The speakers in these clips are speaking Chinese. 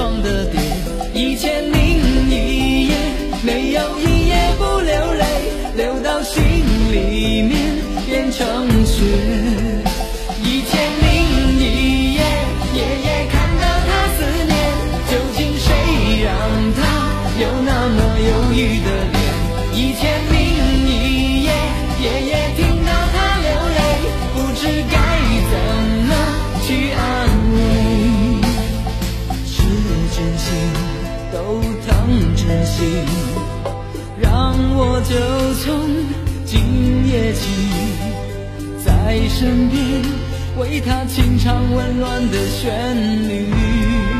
不成双的蝶。一千零一夜，没有一夜不流泪，流到心里面变成雪。一千零一夜，夜夜看到他思念，究竟谁让他有那么忧郁的脸？一千零我就从今夜起，在身边为他轻唱温暖的旋律。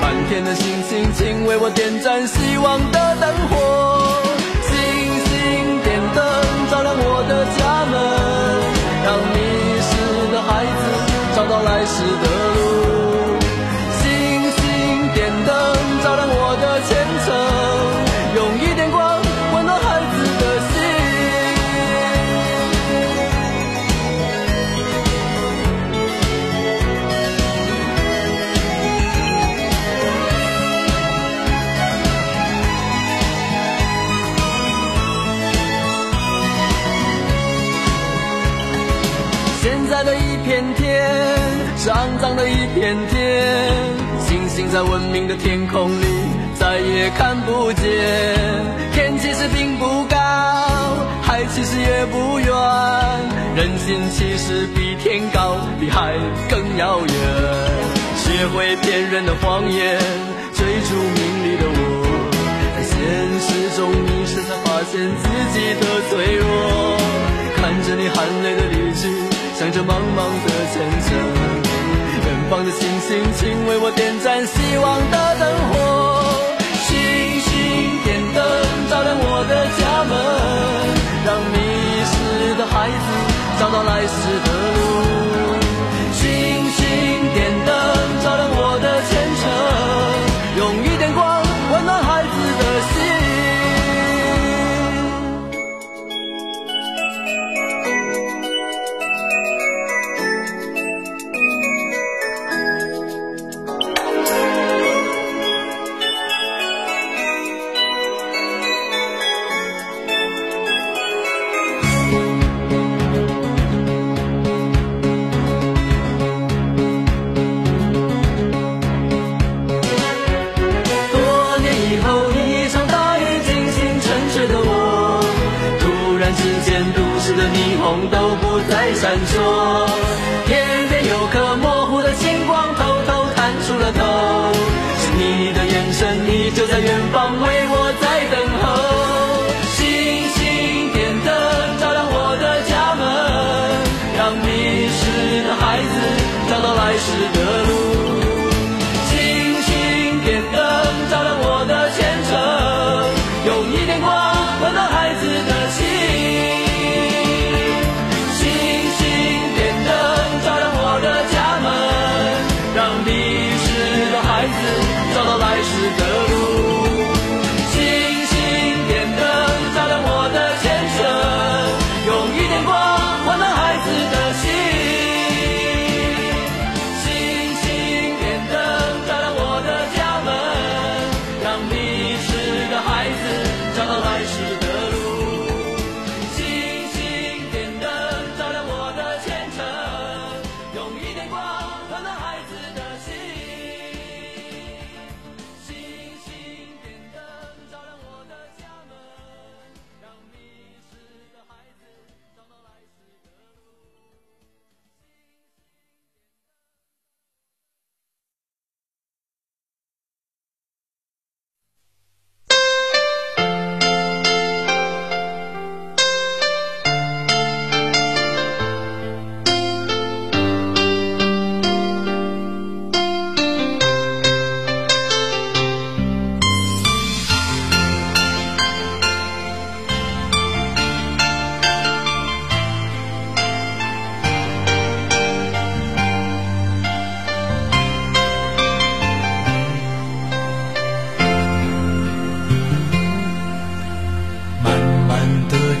满天的星星，请为我点燃希望的灯火。是肮脏的一片天，星星在文明的天空里再也看不见。天其实并不高，海其实也不远，人心其实比天高，比海更遥远。学会骗人的谎言，追逐名利的我，在现实中迷失，才发现自己的脆弱。看着你含泪的离去，想着茫茫的前程，望着星星，请为我点赞，希望的灯火，星星点灯，照亮我的家门，让迷失的孩子找到来时的路。都不再闪烁。天边有颗模糊的星光偷偷探出了头。是你的眼神依旧在远方为我在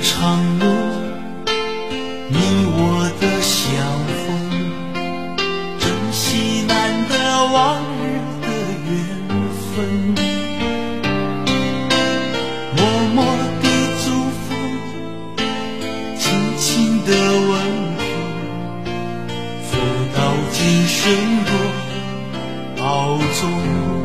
长路你我的相逢珍惜难得往日的缘分。默默的祝福轻轻的问候走到今生多保重